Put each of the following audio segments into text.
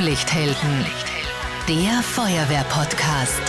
Blaulichthelden, der Feuerwehr-Podcast.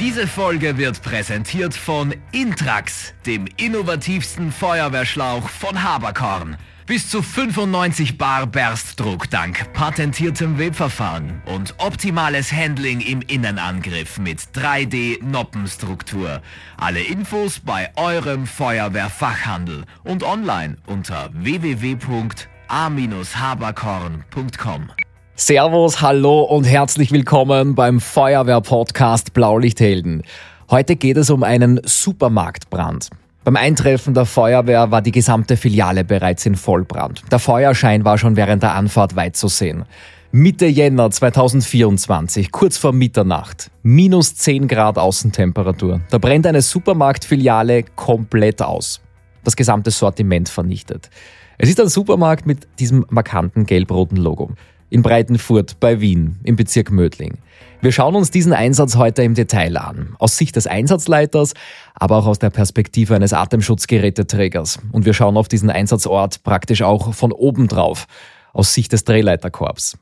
Diese Folge wird präsentiert von Intrax, dem innovativsten Feuerwehrschlauch von Haberkorn. Bis zu 95 Bar Berstdruck dank patentiertem Webverfahren und optimales Handling im Innenangriff mit 3D-Noppenstruktur. Alle Infos bei eurem Feuerwehrfachhandel und online unter www.a-haberkorn.com. Servus, hallo und herzlich willkommen beim Feuerwehr-Podcast Blaulichthelden. Heute geht es um einen Supermarktbrand. Beim Eintreffen der Feuerwehr war die gesamte Filiale bereits in Vollbrand. Der Feuerschein war schon während der Anfahrt weit zu sehen. Mitte Jänner 2024, kurz vor Mitternacht, minus 10 Grad Außentemperatur. Da brennt eine Supermarktfiliale komplett aus. Das gesamte Sortiment vernichtet. Es ist ein Supermarkt mit diesem markanten gelb-roten Logo. In Breitenfurt bei Wien im Bezirk Mödling. Wir schauen uns diesen Einsatz heute im Detail an. Aus Sicht des Einsatzleiters, aber auch aus der Perspektive eines Atemschutzgeräteträgers. Und wir schauen auf diesen Einsatzort praktisch auch von oben drauf, aus Sicht des Drehleiterkorps.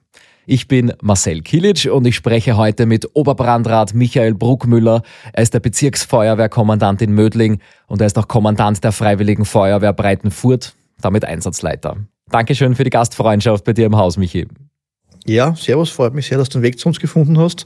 Ich bin Marcel Kilic und ich spreche heute mit Oberbrandrat Michael Bruckmüller. Er ist der Bezirksfeuerwehrkommandant in Mödling und er ist auch Kommandant der Freiwilligen Feuerwehr Breitenfurt, damit Einsatzleiter. Dankeschön für die Gastfreundschaft bei dir im Haus, Michi. Ja, servus, freut mich sehr, dass du den Weg zu uns gefunden hast.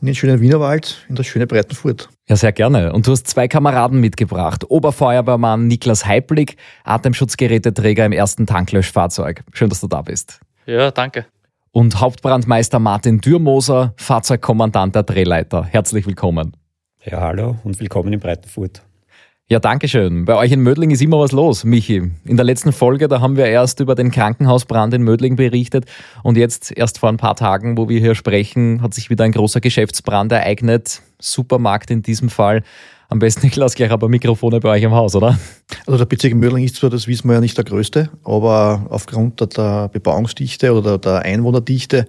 In den schönen Wienerwald, in das schöne Breitenfurt. Ja, sehr gerne. Und du hast zwei Kameraden mitgebracht. Oberfeuerwehrmann Niklas Heiblig, Atemschutzgeräteträger im ersten Tanklöschfahrzeug. Schön, dass du da bist. Ja, danke. Und Hauptbrandmeister Martin Dürmoser, Fahrzeugkommandant der Drehleiter. Herzlich willkommen. Ja, hallo und willkommen in Breitenfurt. Ja, danke schön. Bei euch in Mödling ist immer was los, Michi. In der letzten Folge, da haben wir erst über den Krankenhausbrand in Mödling berichtet und jetzt erst vor ein paar Tagen, wo wir hier sprechen, hat sich wieder ein großer Geschäftsbrand ereignet. Supermarkt in diesem Fall. Am besten, ich lasse gleich aber Mikrofone bei euch im Haus, oder? Also der Bezirk Mödling ist zwar, das wissen wir ja nicht, der größte, aber aufgrund der Bebauungsdichte oder der Einwohnerdichte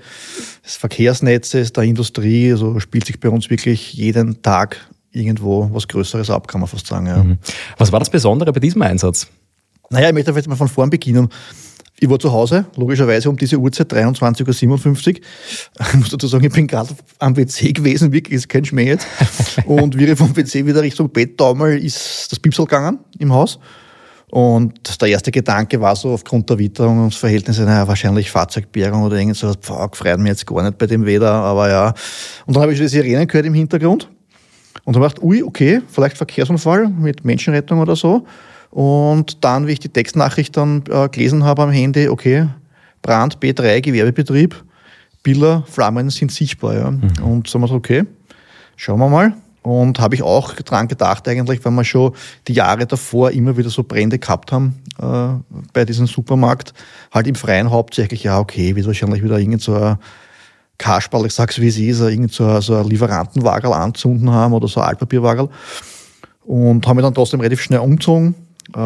des Verkehrsnetzes, der Industrie, also spielt sich bei uns wirklich jeden Tag irgendwo was Größeres ab, kann man fast sagen. Ja. Mhm. Was war das Besondere bei diesem Einsatz? Naja, ich möchte jetzt mal von vorn beginnen. Ich war zu Hause, logischerweise um diese Uhrzeit, 23.57 Uhr. Ich muss dazu sagen, ich bin gerade am WC gewesen, wirklich, ist kein Schmäh jetzt. Und wie ich vom WC wieder Richtung Bett taumel, ist das Pipsel gegangen im Haus. Und der erste Gedanke war so aufgrund der Witterung und Verhältnisse, naja, wahrscheinlich Fahrzeugbergung oder irgend so, pfff, freut mich jetzt gar nicht bei dem Wetter, aber ja. Und dann habe ich schon die Sirenen gehört im Hintergrund. Und dann dachte ui, okay, vielleicht Verkehrsunfall mit Menschenrettung oder so. Und dann, wie ich die Textnachricht dann äh, gelesen habe am Handy, okay, Brand B3, Gewerbebetrieb, Bilder, Flammen sind sichtbar. Ja. Mhm. Und sagen wir so, okay, schauen wir mal. Und habe ich auch dran gedacht eigentlich, weil wir schon die Jahre davor immer wieder so Brände gehabt haben äh, bei diesem Supermarkt, halt im Freien hauptsächlich, ja okay, wird wahrscheinlich wieder irgend so ein Kasperl, ich sag's wie es ist, irgend so, so ein Lieferantenwagel anzünden haben oder so ein Altpapierwagel. Und haben wir dann trotzdem relativ schnell umgezogen. Äh,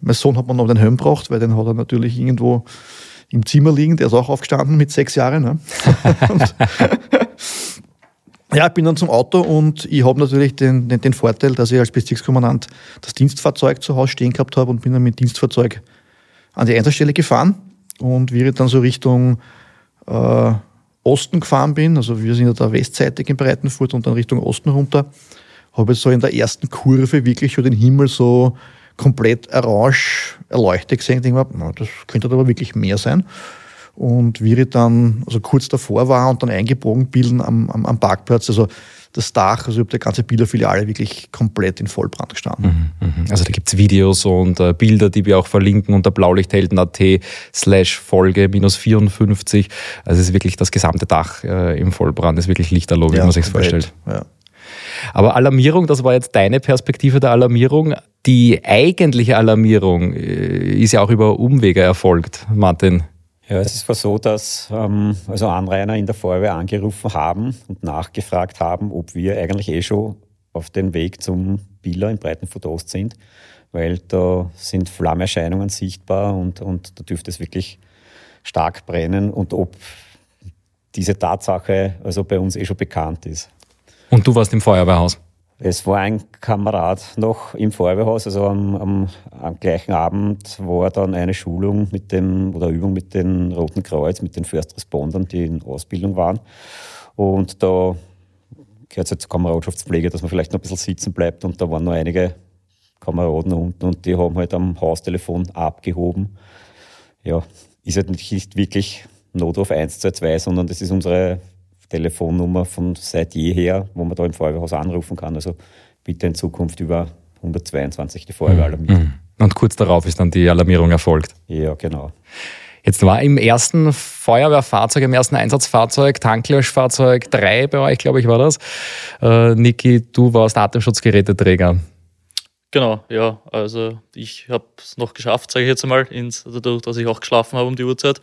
mein Sohn hat mir noch den Helm gebracht, weil den hat er natürlich irgendwo im Zimmer liegen. Der ist auch aufgestanden mit sechs Jahren. Ne? ja, ich bin dann zum Auto und ich habe natürlich den, den, den, Vorteil, dass ich als Bezirkskommandant das Dienstfahrzeug zu Hause stehen gehabt habe und bin dann mit Dienstfahrzeug an die Einsatzstelle gefahren. Und wir dann so Richtung äh, Osten gefahren bin, also wir sind ja da westseitig in Breitenfurt und dann Richtung Osten runter, habe ich so in der ersten Kurve wirklich schon den Himmel so komplett orange erleuchtet gesehen. Ich denke mir, das könnte aber wirklich mehr sein. Und wie ich dann also kurz davor war und dann eingebogen bilden am, am, am Parkplatz, also das Dach, also ich habe die ganze Bilderfiliale wirklich komplett in Vollbrand gestanden. Mhm, mhm. Also da gibt es Videos und äh, Bilder, die wir auch verlinken unter blaulichthelden.at slash Folge minus 54. Also es ist wirklich das gesamte Dach äh, im Vollbrand, das ist wirklich lichterloh, wie ja, man sich vorstellt. Ja. Aber Alarmierung, das war jetzt deine Perspektive der Alarmierung. Die eigentliche Alarmierung äh, ist ja auch über Umwege erfolgt, Martin. Ja, es war so, dass ähm, also Anrainer in der Feuerwehr angerufen haben und nachgefragt haben, ob wir eigentlich eh schon auf dem Weg zum Biller in Breitenfurt Ost sind, weil da sind Flammerscheinungen sichtbar und, und da dürfte es wirklich stark brennen und ob diese Tatsache also bei uns eh schon bekannt ist. Und du warst im Feuerwehrhaus? Es war ein Kamerad noch im Feuerwehrhaus, also am, am, am, gleichen Abend war dann eine Schulung mit dem oder Übung mit dem Roten Kreuz, mit den First Respondern, die in Ausbildung waren. Und da gehört es halt zur Kameradschaftspflege, dass man vielleicht noch ein bisschen sitzen bleibt und da waren noch einige Kameraden unten und die haben halt am Haustelefon abgehoben. Ja, ist halt nicht wirklich Notruf 122, sondern das ist unsere Telefonnummer von seit jeher, wo man da im Feuerwehrhaus anrufen kann. Also bitte in Zukunft über 122 die Feuerwehr mhm. alarmieren. Mhm. Und kurz darauf ist dann die Alarmierung erfolgt. Ja, genau. Jetzt war im ersten Feuerwehrfahrzeug, im ersten Einsatzfahrzeug, Tanklöschfahrzeug 3 bei euch, glaube ich, war das. Äh, Niki, du warst Atemschutzgeräteträger. Genau, ja. Also ich habe es noch geschafft, sage ich jetzt einmal, ins, also dadurch, dass ich auch geschlafen habe um die Uhrzeit,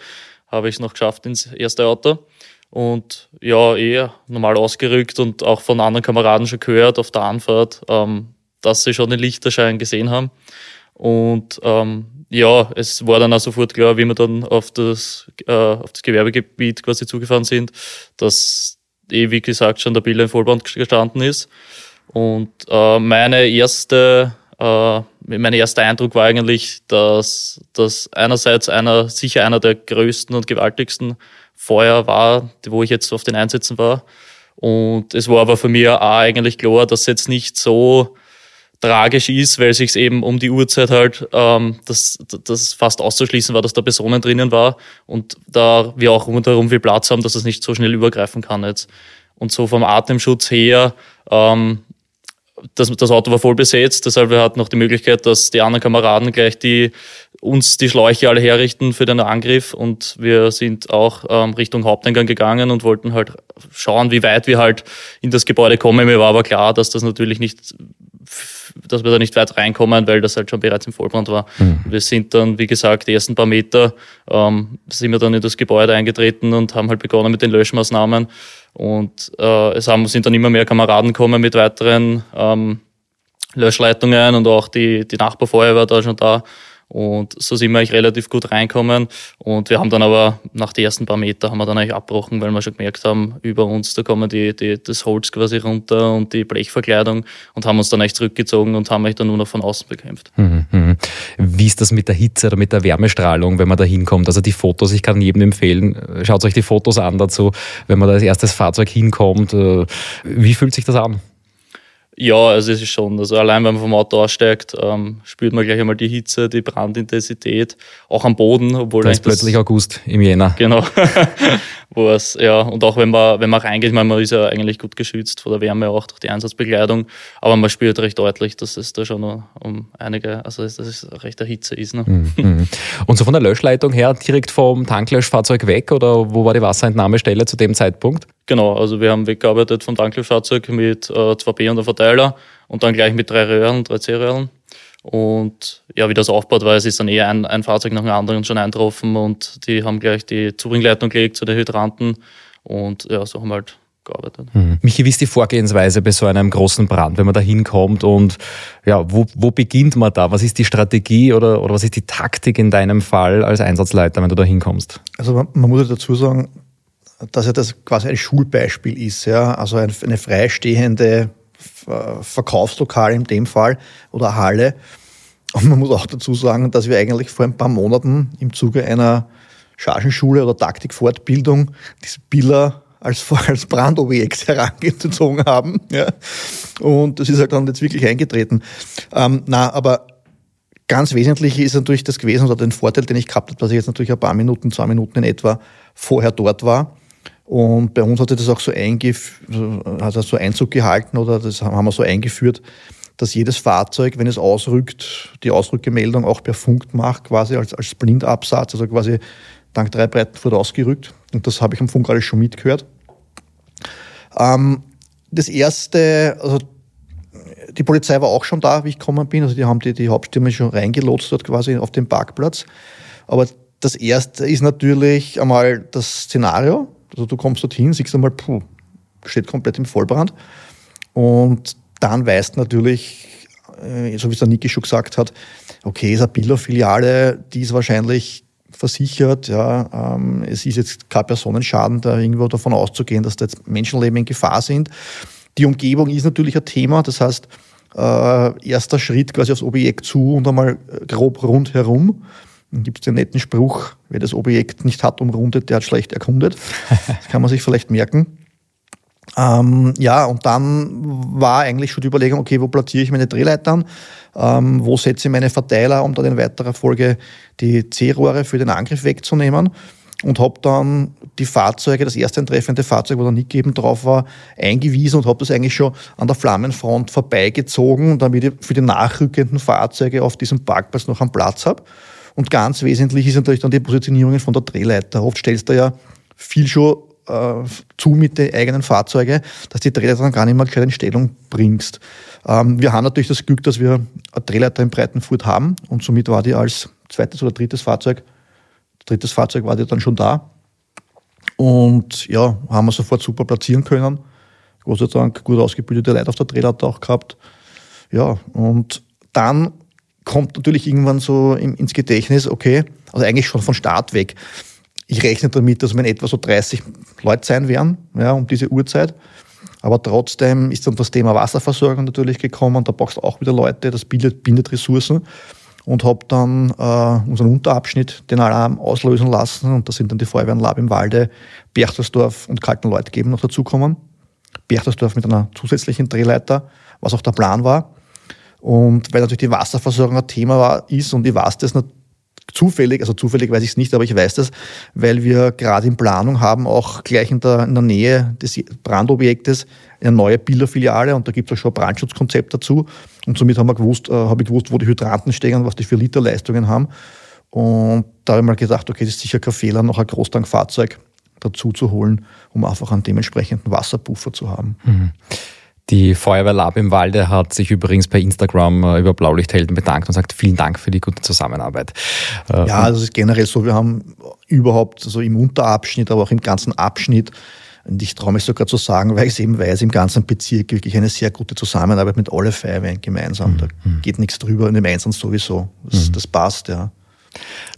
habe ich es noch geschafft ins erste Auto. Und ja, eher normal ausgerückt und auch von anderen Kameraden schon gehört auf der Anfahrt, ähm, dass sie schon den Lichterschein gesehen haben. Und ähm, ja, es war dann auch sofort klar, wie wir dann auf das, äh, auf das Gewerbegebiet quasi zugefahren sind, dass eh, wie gesagt, schon der Bild in Vollband gestanden ist. Und äh, meine erste, äh, mein erster Eindruck war eigentlich, dass das einerseits einer, sicher einer der größten und gewaltigsten Feuer war, wo ich jetzt auf den Einsätzen war. Und es war aber für mich auch eigentlich klar, dass es jetzt nicht so tragisch ist, weil sich eben um die Uhrzeit halt ähm, das, das fast auszuschließen war, dass da Personen drinnen war und da wir auch rundherum viel Platz haben, dass es nicht so schnell übergreifen kann jetzt. Und so vom Atemschutz her ähm, das, das Auto war voll besetzt, deshalb wir hatten noch die Möglichkeit, dass die anderen Kameraden gleich die uns die Schläuche alle herrichten für den Angriff und wir sind auch ähm, Richtung Haupteingang gegangen und wollten halt schauen, wie weit wir halt in das Gebäude kommen. Mir war aber klar, dass das natürlich nicht dass wir da nicht weit reinkommen, weil das halt schon bereits im Vollbrand war. Mhm. Wir sind dann, wie gesagt, die ersten paar Meter ähm, sind wir dann in das Gebäude eingetreten und haben halt begonnen mit den Löschmaßnahmen. Und äh, es haben, sind dann immer mehr Kameraden gekommen mit weiteren ähm, Löschleitungen und auch die, die Nachbarfeuerwehr da schon da. Und so sind wir eigentlich relativ gut reinkommen. Und wir haben dann aber nach den ersten paar Meter haben wir dann eigentlich abgebrochen, weil wir schon gemerkt haben, über uns, da kommen die, die, das Holz quasi runter und die Blechverkleidung und haben uns dann eigentlich zurückgezogen und haben eigentlich dann nur noch von außen bekämpft. Mhm, mhm. Wie ist das mit der Hitze oder mit der Wärmestrahlung, wenn man da hinkommt? Also die Fotos, ich kann jedem empfehlen, schaut euch die Fotos an dazu, wenn man da als erstes Fahrzeug hinkommt. Äh, wie fühlt sich das an? Ja, also es ist schon. Also allein wenn man vom Auto aussteigt, ähm, spürt man gleich einmal die Hitze, die Brandintensität, auch am Boden, obwohl da ist plötzlich August im Jänner. Genau. Wo es, ja, und auch wenn man, wenn man reingeht, man, man ist ja eigentlich gut geschützt vor der Wärme auch durch die Einsatzbekleidung, aber man spürt recht deutlich, dass es da schon um einige, also dass es recht eine Hitze ist. Ne? Mhm, mhm. Und so von der Löschleitung her direkt vom Tanklöschfahrzeug weg oder wo war die Wasserentnahmestelle zu dem Zeitpunkt? Genau, also wir haben weggearbeitet vom Tanklöschfahrzeug mit äh, 2B und einem Verteiler und dann gleich mit drei Röhren, drei C-Röhren. Und ja, wie das aufgebaut war, es ist dann eher ein, ein Fahrzeug nach dem anderen schon eintroffen und die haben gleich die Zubringleitung gelegt zu den Hydranten und ja, so haben wir halt gearbeitet. Mhm. Michi, wie ist die Vorgehensweise bei so einem großen Brand, wenn man da hinkommt und ja, wo, wo beginnt man da? Was ist die Strategie oder, oder was ist die Taktik in deinem Fall als Einsatzleiter, wenn du da hinkommst? Also man, man muss dazu sagen, dass ja das quasi ein Schulbeispiel ist, ja, also ein, eine freistehende Verkaufslokal in dem Fall oder Halle. Und man muss auch dazu sagen, dass wir eigentlich vor ein paar Monaten im Zuge einer Chargenschule oder Taktikfortbildung diese Biller als, als Brandobjekt herangezogen haben. Ja. Und das ist halt dann jetzt wirklich eingetreten. Ähm, na, aber ganz wesentlich ist natürlich das gewesen, oder den Vorteil, den ich gehabt habe, dass ich jetzt natürlich ein paar Minuten, zwei Minuten in etwa vorher dort war und bei uns hat das auch so, eingef hat das so Einzug gehalten oder das haben wir so eingeführt, dass jedes Fahrzeug, wenn es ausrückt, die Ausrückemeldung auch per Funk macht, quasi als, als Blindabsatz, also quasi dank drei Breitenfurt ausgerückt. Und das habe ich am Funk alles schon mitgehört. Ähm, das erste, also die Polizei war auch schon da, wie ich gekommen bin. Also die haben die, die Hauptstimme schon reingelotst dort quasi auf dem Parkplatz. Aber das erste ist natürlich einmal das Szenario. Also du kommst dorthin, siehst einmal, puh, steht komplett im Vollbrand. Und dann weißt natürlich, äh, so wie es der Niki schon gesagt hat, okay, ist eine Biller-Filiale, die ist wahrscheinlich versichert. Ja, ähm, es ist jetzt kein Personenschaden, da irgendwo davon auszugehen, dass da jetzt Menschenleben in Gefahr sind. Die Umgebung ist natürlich ein Thema, das heißt, äh, erster Schritt quasi aufs Objekt zu und einmal grob rundherum. Dann gibt es den netten Spruch, wer das Objekt nicht hat umrundet, der hat schlecht erkundet. Das kann man sich vielleicht merken. Ähm, ja, und dann war eigentlich schon die Überlegung, okay, wo platziere ich meine Drehleitern? Ähm, wo setze ich meine Verteiler, um dann in weiterer Folge die C-Rohre für den Angriff wegzunehmen? Und habe dann die Fahrzeuge, das erste eintreffende Fahrzeug, wo der Nick eben drauf war, eingewiesen und habe das eigentlich schon an der Flammenfront vorbeigezogen, damit ich für die nachrückenden Fahrzeuge auf diesem Parkplatz noch einen Platz habe. Und ganz wesentlich ist natürlich dann die Positionierung von der Drehleiter. Oft stellst du ja viel schon äh, zu mit den eigenen Fahrzeugen, dass die Drehleiter dann gar nicht mehr in Stellung bringst. Ähm, wir haben natürlich das Glück, dass wir eine Drehleiter in Breitenfurt haben und somit war die als zweites oder drittes Fahrzeug, drittes Fahrzeug war die dann schon da. Und ja, haben wir sofort super platzieren können. Gott sei Dank gut ausgebildete Leute auf der Drehleiter auch gehabt. Ja, und dann kommt natürlich irgendwann so ins Gedächtnis, okay, also eigentlich schon von Start weg. Ich rechne damit, dass wir in etwa so 30 Leute sein werden, ja, um diese Uhrzeit. Aber trotzdem ist dann das Thema Wasserversorgung natürlich gekommen. Da brauchst du auch wieder Leute, das bindet, bindet Ressourcen. Und habe dann äh, unseren Unterabschnitt den Alarm auslösen lassen. Und da sind dann die Feuerwehren Lab im Walde, Berchtesdorf und Kaltenleut geben noch dazukommen. Berchtesdorf mit einer zusätzlichen Drehleiter, was auch der Plan war. Und weil natürlich die Wasserversorgung ein Thema war, ist, und ich weiß das zufällig, also zufällig weiß ich es nicht, aber ich weiß das, weil wir gerade in Planung haben, auch gleich in der, in der Nähe des Brandobjektes eine neue Bilderfiliale und da gibt es auch schon ein Brandschutzkonzept dazu. Und somit haben wir gewusst, äh, habe ich gewusst, wo die Hydranten stehen und was die für Literleistungen haben. Und da habe ich mal gedacht, okay, das ist sicher kein Fehler, noch ein Großtankfahrzeug dazu zu holen, um einfach einen dementsprechenden Wasserpuffer zu haben. Mhm. Die Feuerwehr Lab im Walde hat sich übrigens bei Instagram äh, über Blaulichthelden bedankt und sagt vielen Dank für die gute Zusammenarbeit. Äh, ja, also es ist generell so, wir haben überhaupt so also im Unterabschnitt, aber auch im ganzen Abschnitt und ich traue mich sogar zu sagen, weil ich es eben weiß, im ganzen Bezirk wirklich eine sehr gute Zusammenarbeit mit alle Feuerwehren gemeinsam. Da mhm. geht nichts drüber und im Einsatz sowieso. Das, mhm. das passt, ja.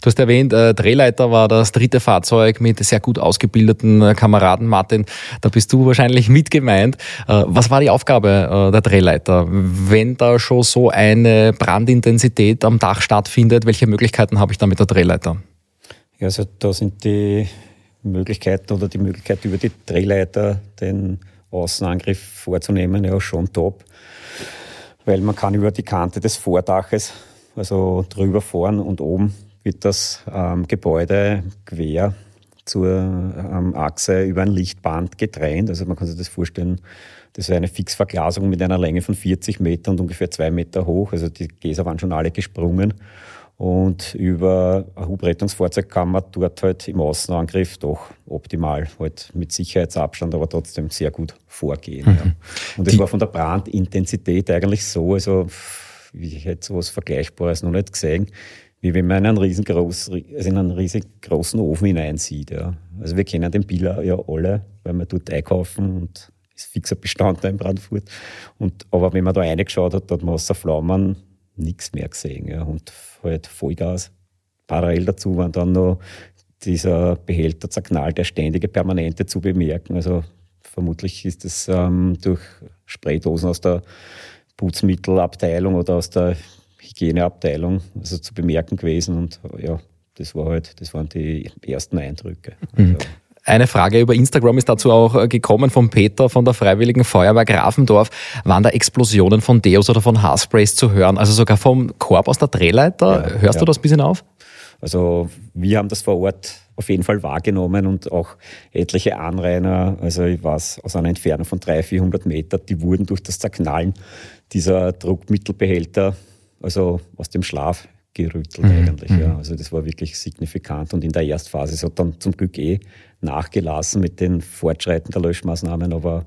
Du hast erwähnt, äh, Drehleiter war das dritte Fahrzeug mit sehr gut ausgebildeten äh, Kameraden, Martin. Da bist du wahrscheinlich mit gemeint. Äh, was war die Aufgabe äh, der Drehleiter? Wenn da schon so eine Brandintensität am Dach stattfindet, welche Möglichkeiten habe ich da mit der Drehleiter? Ja, also da sind die Möglichkeiten oder die Möglichkeit über die Drehleiter den Außenangriff vorzunehmen ja schon top, weil man kann über die Kante des Vordaches also drüber fahren und oben wird das ähm, Gebäude quer zur ähm, Achse über ein Lichtband getrennt. Also man kann sich das vorstellen, das ist eine Fixverglasung mit einer Länge von 40 Metern und ungefähr zwei Meter hoch. Also die Gäser waren schon alle gesprungen. Und über ein Hubrettungsfahrzeug kann man dort halt im Außenangriff doch optimal, halt mit Sicherheitsabstand, aber trotzdem sehr gut vorgehen. Mhm. Ja. Und es war von der Brandintensität eigentlich so, also ich hätte so etwas Vergleichbares noch nicht gesehen, wie wenn man in einen, riesengroß, also in einen riesengroßen Ofen hineinsieht. Ja. Also wir kennen den Biller ja alle, weil wir dort einkaufen und ist fixer Bestandteil in Brandfurt. Und, aber wenn man da reingeschaut hat, hat man außer Flammen nichts mehr gesehen. Ja. Und halt Vollgas. Parallel dazu waren dann noch dieser Behälter zerknallt, der ständige Permanente zu bemerken. Also vermutlich ist es ähm, durch Spraydosen aus der Putzmittelabteilung oder aus der Hygieneabteilung also zu bemerken gewesen. Und ja, das war halt, das waren die ersten Eindrücke. Mhm. Also, eine Frage über Instagram ist dazu auch äh, gekommen von Peter von der Freiwilligen Feuerwehr Grafendorf. Waren da Explosionen von Deos oder von Haarsprays zu hören? Also sogar vom Korb aus der Drehleiter? Ja, Hörst ja. du das ein bisschen auf? Also wir haben das vor Ort auf jeden Fall wahrgenommen und auch etliche Anrainer, also ich weiß, aus einer Entfernung von 300, 400 Metern, die wurden durch das Zerknallen dieser Druckmittelbehälter, also aus dem Schlaf gerüttelt mhm. eigentlich. Ja. Mhm. Also das war wirklich signifikant und in der Erstphase, es hat dann zum Glück eh nachgelassen mit den Fortschreiten der Löschmaßnahmen, aber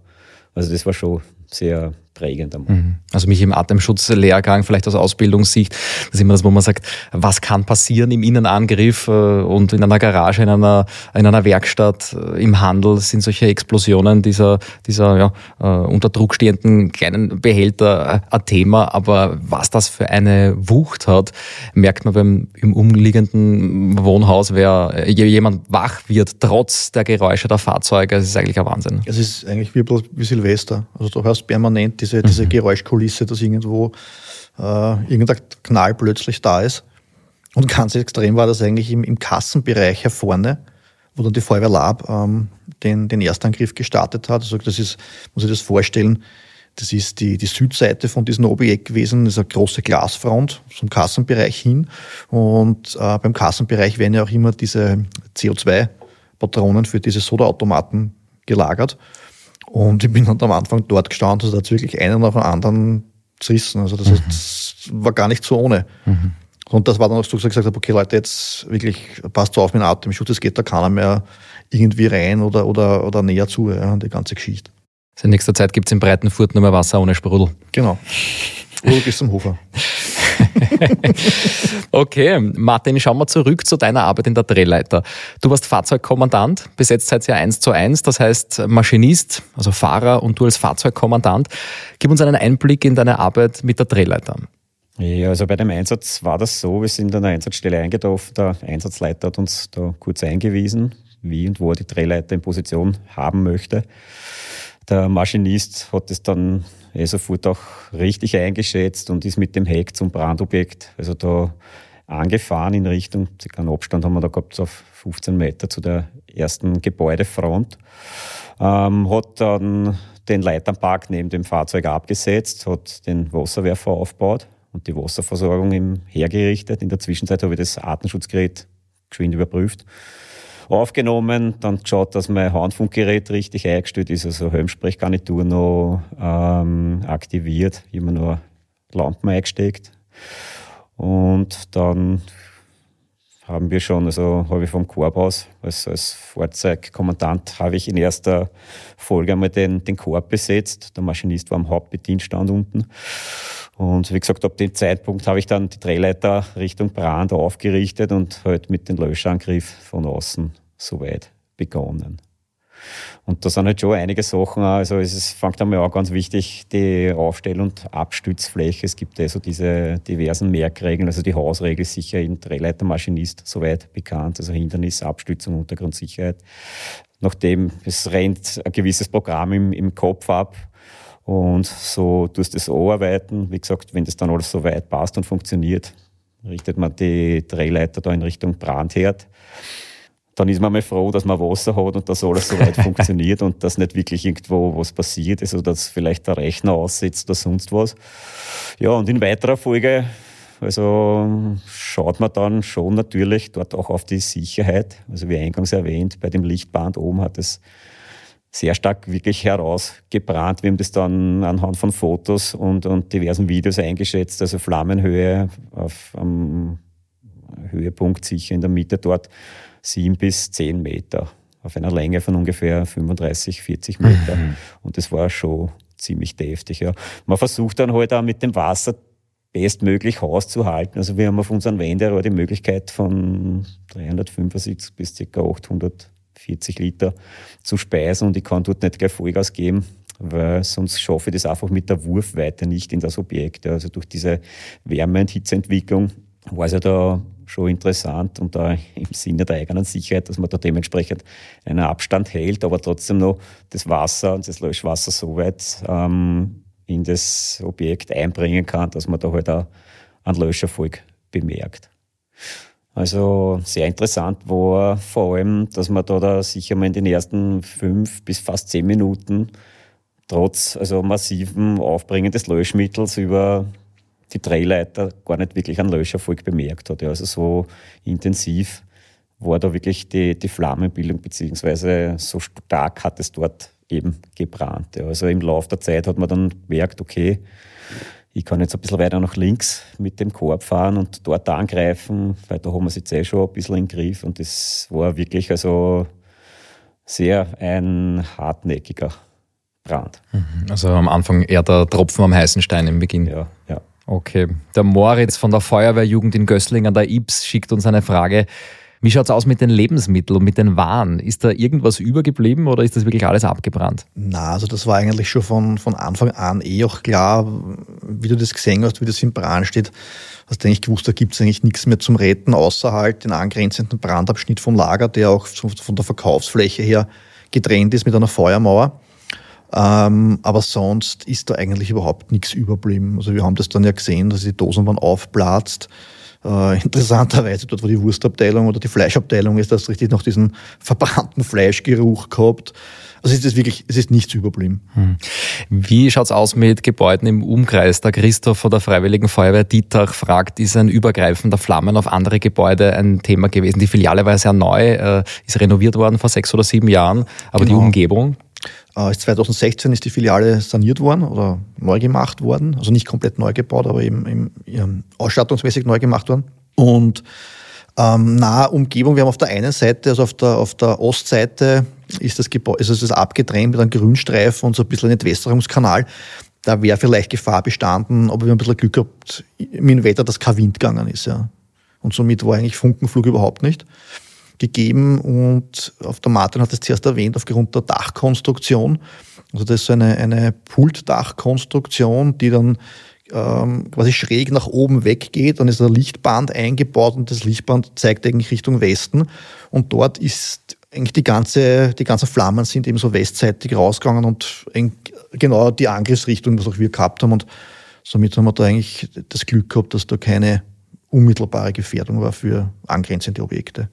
also das war schon sehr prägend. Mhm. Also mich im Atemschutzlehrgang, vielleicht aus Ausbildungssicht, das ist immer das, wo man sagt, was kann passieren im Innenangriff äh, und in einer Garage, in einer, in einer Werkstatt, äh, im Handel sind solche Explosionen dieser, dieser ja, äh, unter Druck stehenden kleinen Behälter ein Thema, aber was das für eine Wucht hat, merkt man beim im umliegenden Wohnhaus, wer jemand wach wird, trotz der Geräusche der Fahrzeuge, das ist eigentlich ein Wahnsinn. Es ist eigentlich wie, wie Silvester. Also du hörst permanent diese, diese mhm. Geräuschkulisse, dass irgendwo äh, irgendein Knall plötzlich da ist. Und ganz extrem war das eigentlich im, im Kassenbereich hier vorne, wo dann die Feuerwehr Lab ähm, den, den Erstangriff gestartet hat. Also das ist, muss ich das vorstellen, das ist die, die Südseite von diesem Objekt gewesen, das ist eine große Glasfront zum Kassenbereich hin. Und äh, beim Kassenbereich werden ja auch immer diese CO2-Patronen für diese Sodaautomaten gelagert. Und ich bin dann am Anfang dort gestanden, also da hat wirklich einen nach dem anderen zerrissen. Also das, mhm. das war gar nicht so ohne. Mhm. Und das war dann, als du gesagt hast, okay Leute, jetzt wirklich passt so auf mit dem Atemschutz, es geht da keiner mehr irgendwie rein oder, oder, oder näher zu, ja, die ganze Geschichte. Also in nächster Zeit gibt es in Breitenfurt nur mehr Wasser ohne Sprudel. Genau. Sprudel bis zum Hofer. okay, Martin, schauen wir zurück zu deiner Arbeit in der Drehleiter. Du warst Fahrzeugkommandant, besetzt seit ja eins zu eins, das heißt Maschinist, also Fahrer und du als Fahrzeugkommandant. Gib uns einen Einblick in deine Arbeit mit der Drehleiter. Ja, also bei dem Einsatz war das so, wir sind an der Einsatzstelle eingetroffen, der Einsatzleiter hat uns da kurz eingewiesen, wie und wo er die Drehleiter in Position haben möchte. Der Maschinist hat es dann eh auch richtig eingeschätzt und ist mit dem Heck zum Brandobjekt, also da angefahren in Richtung, einen Abstand haben wir da gehabt, auf 15 Meter zu der ersten Gebäudefront. Ähm, hat dann den Leiternpark neben dem Fahrzeug abgesetzt, hat den Wasserwerfer aufgebaut und die Wasserversorgung hergerichtet. In der Zwischenzeit habe ich das Artenschutzgerät geschwind überprüft aufgenommen, dann geschaut, dass mein Handfunkgerät richtig eingestellt ist, also Helmsprechgarnitur noch ähm, aktiviert, immer nur Lampen eingesteckt. Und dann haben wir schon, also habe ich vom Korb aus, als, als Fahrzeugkommandant, habe ich in erster Folge einmal den, den Korb besetzt. Der Maschinist war am Hauptbedienstand unten. Und wie gesagt, ab dem Zeitpunkt habe ich dann die Drehleiter Richtung Brand aufgerichtet und halt mit dem Löschangriff von außen soweit begonnen. Und da sind halt schon einige Sachen, also es ist, fängt einmal auch ganz wichtig, die Aufstell- und Abstützfläche. Es gibt also diese diversen Merkregeln, also die Hausregel sicher in Drehleitermaschinist soweit bekannt, also Hindernis, Abstützung, Untergrundsicherheit. Nachdem es rennt ein gewisses Programm im, im Kopf ab, und so tust du es arbeiten. Wie gesagt, wenn das dann alles so weit passt und funktioniert, richtet man die Drehleiter da in Richtung Brandherd. Dann ist man mal froh, dass man Wasser hat und dass alles so weit funktioniert und dass nicht wirklich irgendwo was passiert ist oder dass vielleicht der Rechner aussetzt oder sonst was. Ja, und in weiterer Folge, also schaut man dann schon natürlich dort auch auf die Sicherheit. Also wie eingangs erwähnt, bei dem Lichtband oben hat es sehr stark wirklich herausgebrannt. Wir haben das dann anhand von Fotos und, und diversen Videos eingeschätzt, also Flammenhöhe auf am Höhepunkt sicher in der Mitte dort sieben bis zehn Meter auf einer Länge von ungefähr 35, 40 Meter. Mhm. Und das war schon ziemlich deftig. Ja. Man versucht dann halt auch mit dem Wasser bestmöglich hauszuhalten. Also wir haben auf unseren Wenderohr die Möglichkeit von 375 bis ca. 800 40 Liter zu speisen und ich kann dort nicht gleich Vollgas geben, weil sonst schaffe ich das einfach mit der Wurfweite nicht in das Objekt. Also durch diese Wärme- und Hitzeentwicklung war es ja da schon interessant und da im Sinne der eigenen Sicherheit, dass man da dementsprechend einen Abstand hält, aber trotzdem noch das Wasser und das Löschwasser so weit ähm, in das Objekt einbringen kann, dass man da halt auch einen Löscherfolg bemerkt. Also sehr interessant war vor allem, dass man da, da sicher mal in den ersten fünf bis fast zehn Minuten trotz also massiven Aufbringen des Löschmittels über die Drehleiter gar nicht wirklich einen Löscherfolg bemerkt hat. Also so intensiv war da wirklich die, die Flammenbildung, beziehungsweise so stark hat es dort eben gebrannt. Also im Laufe der Zeit hat man dann gemerkt, okay, ich kann jetzt ein bisschen weiter nach links mit dem Korb fahren und dort angreifen, weil da haben wir es jetzt eh schon ein bisschen im Griff. Und das war wirklich also sehr ein hartnäckiger Brand. Also am Anfang eher der Tropfen am heißen Stein im Beginn. Ja, ja. Okay. Der Moritz von der Feuerwehrjugend in Gößling an der Ips schickt uns eine Frage. Wie schaut's aus mit den Lebensmitteln und mit den Waren? Ist da irgendwas übergeblieben oder ist das wirklich alles abgebrannt? Na, also das war eigentlich schon von, von Anfang an eh auch klar, wie du das gesehen hast, wie das im Brand steht. Hast du eigentlich gewusst, da gibt's eigentlich nichts mehr zum Retten, außer halt den angrenzenden Brandabschnitt vom Lager, der auch von der Verkaufsfläche her getrennt ist mit einer Feuermauer. Ähm, aber sonst ist da eigentlich überhaupt nichts überblieben. Also wir haben das dann ja gesehen, dass die Dosen waren aufplatzt. Äh, interessanterweise dort, wo die Wurstabteilung oder die Fleischabteilung ist, das richtig noch diesen verbrannten Fleischgeruch gehabt. Also es ist wirklich, es ist nichts überblieben. Hm. Wie schaut's aus mit Gebäuden im Umkreis? Der Christoph von der Freiwilligen Feuerwehr Dietach fragt, ist ein übergreifender Flammen auf andere Gebäude ein Thema gewesen? Die Filiale war ja sehr neu, äh, ist renoviert worden vor sechs oder sieben Jahren, aber Genau. die Umgebung? Äh, 2016 ist die Filiale saniert worden oder neu gemacht worden. Also nicht komplett neu gebaut, aber eben, eben, eben ausstattungsmäßig neu gemacht worden. Und ähm, nahe Umgebung, wir haben auf der einen Seite, also auf der, auf der Ostseite ist das Gebäude, also es ist abgetrennt mit einem Grünstreifen und so ein bisschen ein Entwässerungskanal. Da wäre vielleicht Gefahr bestanden, aber wir haben ein bisschen Glück gehabt mit dem Wetter, dass kein Wind gegangen ist. Ja. Und somit war eigentlich Funkenflug überhaupt nicht gegeben und auf der Martin hat es zuerst erwähnt, aufgrund der Dachkonstruktion. Also das ist so eine, eine Pultdachkonstruktion, die dann ähm, quasi schräg nach oben weggeht. Dann ist ein Lichtband eingebaut und das Lichtband zeigt eigentlich Richtung Westen. Und dort ist eigentlich die ganze, die ganzen Flammen sind eben so westseitig rausgegangen und genau die Angriffsrichtung, was auch wir gehabt haben. Und somit haben wir da eigentlich das Glück gehabt, dass da keine unmittelbare Gefährdung war für angrenzende Objekte.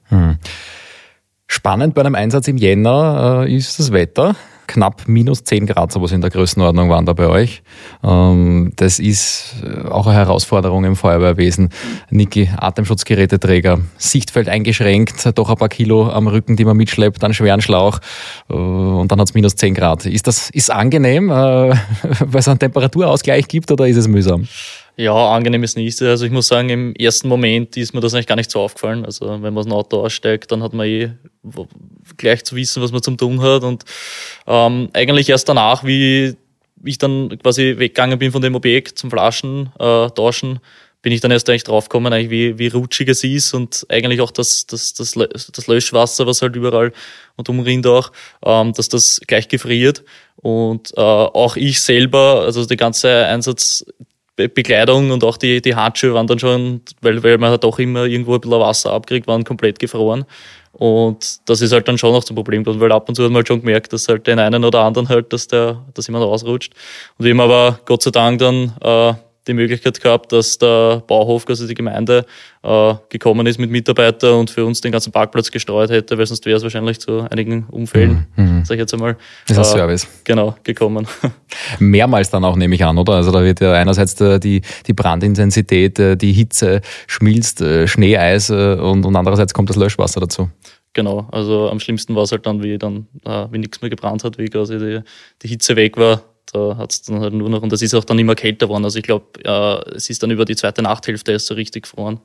Spannend bei einem Einsatz im Jänner äh, ist das Wetter. Knapp minus 10 Grad, sowas in der Größenordnung waren da bei euch. Ähm, das ist äh, auch eine Herausforderung im Feuerwehrwesen. Niki, Atemschutzgeräteträger, Sichtfeld eingeschränkt, doch ein paar Kilo am Rücken, die man mitschleppt, einen schweren Schlauch äh, und dann hat's minus 10 Grad. Ist das ist angenehm, äh, weil es einen Temperaturausgleich gibt oder ist es mühsam? Ja, angenehm ist nicht. Also ich muss sagen, im ersten Moment ist mir das eigentlich gar nicht so aufgefallen. Also wenn man aus dem Auto aussteigt, dann hat man eh gleich zu wissen, was man zum tun hat. Und ähm, eigentlich erst danach, wie ich dann quasi weggegangen bin von dem Objekt zum Flaschen äh, tauschen, bin ich dann erst eigentlich draufgekommen, wie, wie rutschig es ist und eigentlich auch das, das, das, das Löschwasser, was halt überall und umrinnt auch, ähm, dass das gleich gefriert. Und äh, auch ich selber, also die ganze Einsatz, Bekleidung und auch die, die Handschuhe waren dann schon, weil, weil man halt doch immer irgendwo ein bisschen Wasser abkriegt, waren komplett gefroren. Und das ist halt dann schon noch zum Problem, geworden, weil ab und zu hat man halt schon gemerkt, dass halt den einen oder anderen halt, dass der, dass jemand ausrutscht. Und wir haben aber Gott sei Dank dann äh, die Möglichkeit gehabt, dass der Bauhof, also die Gemeinde, äh, gekommen ist mit Mitarbeitern und für uns den ganzen Parkplatz gestreut hätte, weil sonst wäre es wahrscheinlich zu einigen Unfällen, sag ich jetzt einmal, Das ist ein äh, Service. genau, gekommen. Mehrmals dann auch, nehme ich an, oder? Also da wird ja einerseits die, die Brandintensität, äh, die Hitze schmilzt, äh, Schneeeis äh, und, und andererseits kommt das Löschwasser dazu. Genau, also am schlimmsten war es halt dann, wie dann, äh, wie nichts mehr gebrannt hat, wie quasi die, die Hitze weg war. Da hat es dann halt nur noch, und das ist auch dann immer kälter geworden. Also ich glaube, äh, es ist dann über die zweite Nachthälfte erst so richtig gefroren.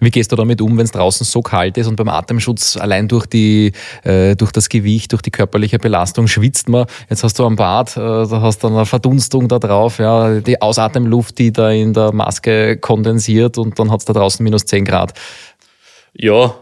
Wie gehst du damit um, wenn es draußen so kalt ist und beim Atemschutz allein durch die äh, durch das Gewicht, durch die körperliche Belastung schwitzt man. Jetzt hast du am Bad, äh, da hast du eine Verdunstung da drauf, ja, die Ausatemluft, die da in der Maske kondensiert und dann hat es da draußen minus 10 Grad. Ja,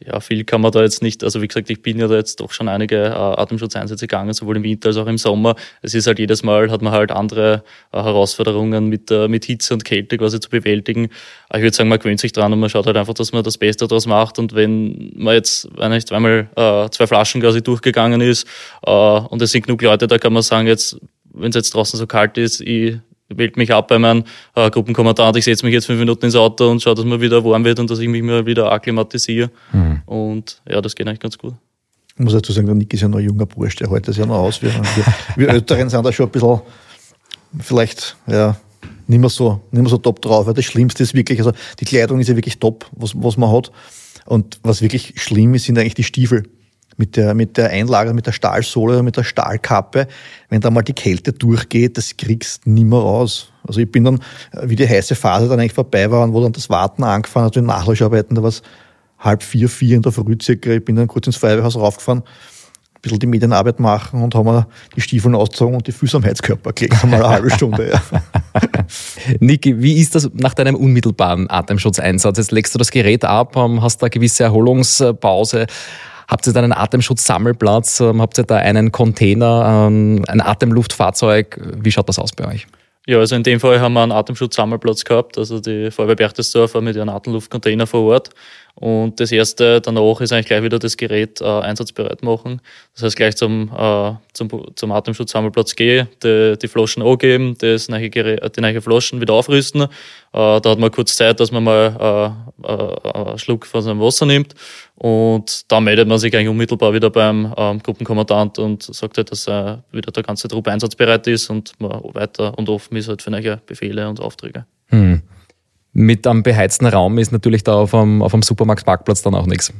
ja, viel kann man da jetzt nicht. Also wie gesagt, ich bin ja da jetzt doch schon einige äh, Atemschutzeinsätze gegangen, sowohl im Winter als auch im Sommer. Es ist halt jedes Mal, hat man halt andere äh, Herausforderungen mit, äh, mit Hitze und Kälte quasi zu bewältigen. Aber ich würde sagen, man gewöhnt sich dran und man schaut halt einfach, dass man das Beste daraus macht. Und wenn man jetzt, wenn ich zweimal äh, zwei Flaschen quasi durchgegangen ist äh, und es sind genug Leute, da kann man sagen, jetzt, wenn es jetzt draußen so kalt ist, ich wählt mich ab bei meinem äh, Gruppenkommandant. Ich setze mich jetzt fünf Minuten ins Auto und schaue, dass mir wieder warm wird und dass ich mich mal wieder akklimatisiere. Und ja, das geht eigentlich ganz gut. Ich muss dazu sagen, der Nick ist ja noch ein junger Bursch, der hält das ja noch aus. Wir, wir, wir Älteren sind da schon ein bisschen, vielleicht, ja, nicht mehr so, nicht mehr so top drauf. Weil das Schlimmste ist wirklich, also die Kleidung ist ja wirklich top, was, was man hat. Und was wirklich schlimm ist, sind eigentlich die Stiefel. Mit der, mit der Einlage, mit der Stahlsohle, mit der Stahlkappe. Wenn da mal die Kälte durchgeht, das kriegst du nimmer raus. Also ich bin dann, wie die heiße Phase dann eigentlich vorbei war und wo dann das Warten angefangen hat, die Nachlöscharbeiten, da war es halb vier, vier in der Früh circa. Ich bin dann kurz ins Feuerwehrhaus raufgefahren. bisschen die Medienarbeit machen und haben wir die Stiefel ausgezogen und die Füße am Heizkörper gelegt, einmal eine halbe Stunde. Ja. Niki, wie ist das nach deinem unmittelbaren Atemschutzeinsatz? Jetzt legst du das Gerät ab, ähm, hast da gewisse Erholungspause. Habt ihr da einen Atemschutzsammelplatz? Ähm, habt ihr da einen Container, ähm, ein Atemluftfahrzeug? Wie schaut das aus bei euch? Ja, also in dem Fall haben wir einen Atemschutzsammelplatz gehabt, also die Feuerwehr Berchtesdorf mit ihrem Atemluftcontainer vor Ort. Und das erste danach ist eigentlich gleich wieder das Gerät äh, einsatzbereit machen. Das heißt, gleich zum, äh, zum, zum Atemschutzsammelplatz gehen, die, die Flaschen angeben, das neue Gerät, die neue Flaschen wieder aufrüsten. Äh, da hat man kurz Zeit, dass man mal äh, äh, einen Schluck von seinem Wasser nimmt. Und dann meldet man sich eigentlich unmittelbar wieder beim ähm, Gruppenkommandant und sagt halt, dass äh, wieder der ganze Trupp einsatzbereit ist und man weiter und offen ist halt für neue Befehle und Aufträge. Hm. Mit einem beheizten Raum ist natürlich da auf einem, auf einem Supermarktparkplatz dann auch nichts.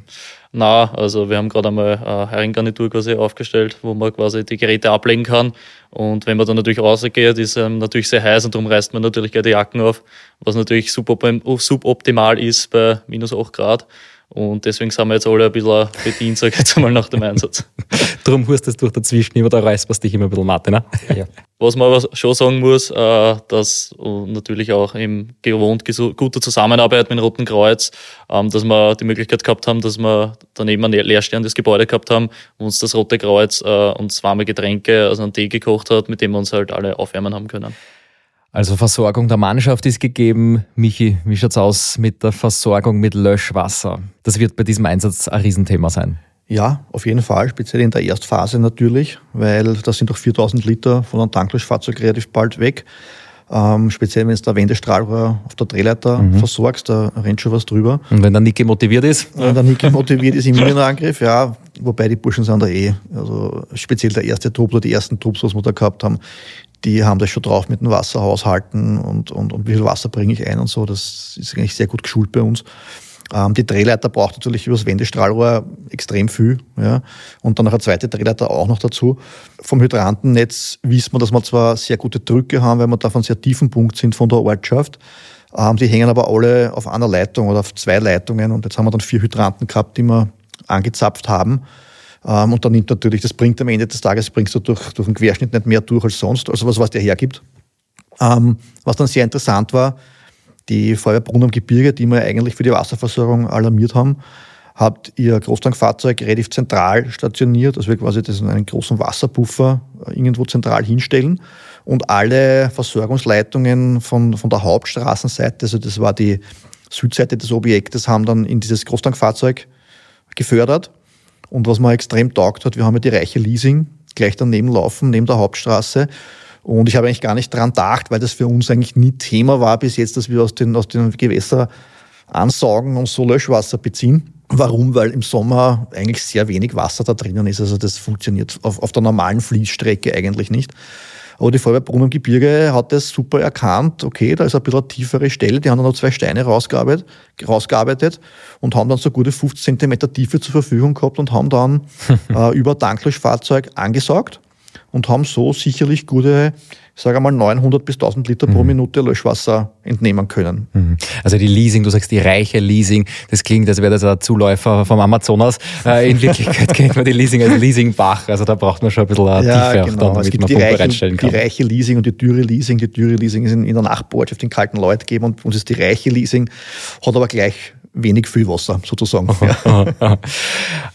Na, also wir haben gerade einmal eine Herrengarnitur quasi aufgestellt, wo man quasi die Geräte ablegen kann. Und wenn man dann natürlich rausgeht, ist ähm, natürlich sehr heiß und darum reißt man natürlich gleich die Jacken auf, was natürlich suboptimal ist bei minus 8 Grad. Und deswegen sind wir jetzt alle ein bisschen bedient, sage ich jetzt einmal, nach dem Einsatz. Darum hustest du durch dazwischen immer, da räusperst dich immer ein bisschen, Martin. Ne? Ja. Was man aber schon sagen muss, äh, dass natürlich auch im gewohnt guter Zusammenarbeit mit dem Roten Kreuz, ähm, dass wir die Möglichkeit gehabt haben, dass wir daneben ein leerstehendes Gebäude gehabt haben, wo uns das Rote Kreuz äh, uns warme Getränke, also einen Tee gekocht hat, mit dem wir uns halt alle aufwärmen haben können. Also Versorgung der Mannschaft ist gegeben. Michi, wie schaut's aus mit der Versorgung mit Löschwasser? Das wird bei diesem Einsatz ein Riesenthema sein. Ja, auf jeden Fall, speziell in der Erstphase natürlich, weil da sind doch 4000 Liter von einem Tanklöschfahrzeug relativ bald weg. Ähm, speziell wenn du der Wendestrahlrohr auf der Drehleiter mhm. versorgst, da rennt schon was drüber. Und wenn der Niki motiviert ist? Wenn der Niki motiviert ist im Minenangriff, ja, wobei die Burschen sind da eh, also speziell der erste Trupp oder die ersten Trupps, was wir da gehabt haben, die haben das schon drauf mit dem Wasserhaushalten und, und, und wie viel Wasser bringe ich ein und so. Das ist eigentlich sehr gut geschult bei uns. Ähm, die Drehleiter braucht natürlich übers Wendestrahlrohr extrem viel. Ja. Und dann noch eine zweite Drehleiter auch noch dazu. Vom Hydrantennetz wissen wir, dass wir zwar sehr gute Drücke haben, weil wir da von sehr tiefen Punkt sind von der Ortschaft. Ähm, die hängen aber alle auf einer Leitung oder auf zwei Leitungen. Und jetzt haben wir dann vier Hydranten gehabt, die wir angezapft haben. Ähm, und dann nimmt natürlich, das bringt am Ende des Tages, bringst du durch, durch den Querschnitt nicht mehr durch als sonst, also was, was der hergibt. Ähm, was dann sehr interessant war, die Feuerwehr Brunn am Gebirge, die wir eigentlich für die Wasserversorgung alarmiert haben, hat ihr Großtankfahrzeug relativ zentral stationiert, also wir quasi das in einen großen Wasserpuffer äh, irgendwo zentral hinstellen. Und alle Versorgungsleitungen von, von der Hauptstraßenseite, also das war die Südseite des Objektes, haben dann in dieses Großtankfahrzeug gefördert und was mir extrem taugt hat, wir haben ja die Reiche Leasing gleich daneben laufen, neben der Hauptstraße. Und ich habe eigentlich gar nicht dran gedacht, weil das für uns eigentlich nie Thema war bis jetzt, dass wir aus den, aus den Gewässern ansaugen und so Löschwasser beziehen. Warum? Weil im Sommer eigentlich sehr wenig Wasser da drinnen ist. Also das funktioniert auf, auf der normalen Fließstrecke eigentlich nicht. Aber die Feuerwehr Brunn im Gebirge hat das super erkannt. Okay, da ist ein bisschen eine tiefere Stelle. Die haben dann noch zwei Steine rausgearbeitet, rausgearbeitet und haben dann so gute 50 Zentimeter Tiefe zur Verfügung gehabt und haben dann äh, über Tanklöschfahrzeug angesaugt und haben so sicherlich gute ich sage einmal 900 bis 1000 Liter pro mhm. Minute Löschwasser entnehmen können. Mhm. Also die Leasing, du sagst die reiche Leasing, das klingt, als wäre das ein Zuläufer vom Amazonas. Äh, in Wirklichkeit kennt man die Leasing als Leasingbach, also da braucht man schon ein bisschen eine ja, Tiefe genau. auch dann, damit man die Pumpe reiche, reinstellen kann. Die reiche Leasing und die dürre Leasing. Die dürre Leasing ist in, in der Nachbarschaft in kalten Leut gegeben und uns ist die reiche Leasing, hat aber gleich wenig Füllwasser sozusagen.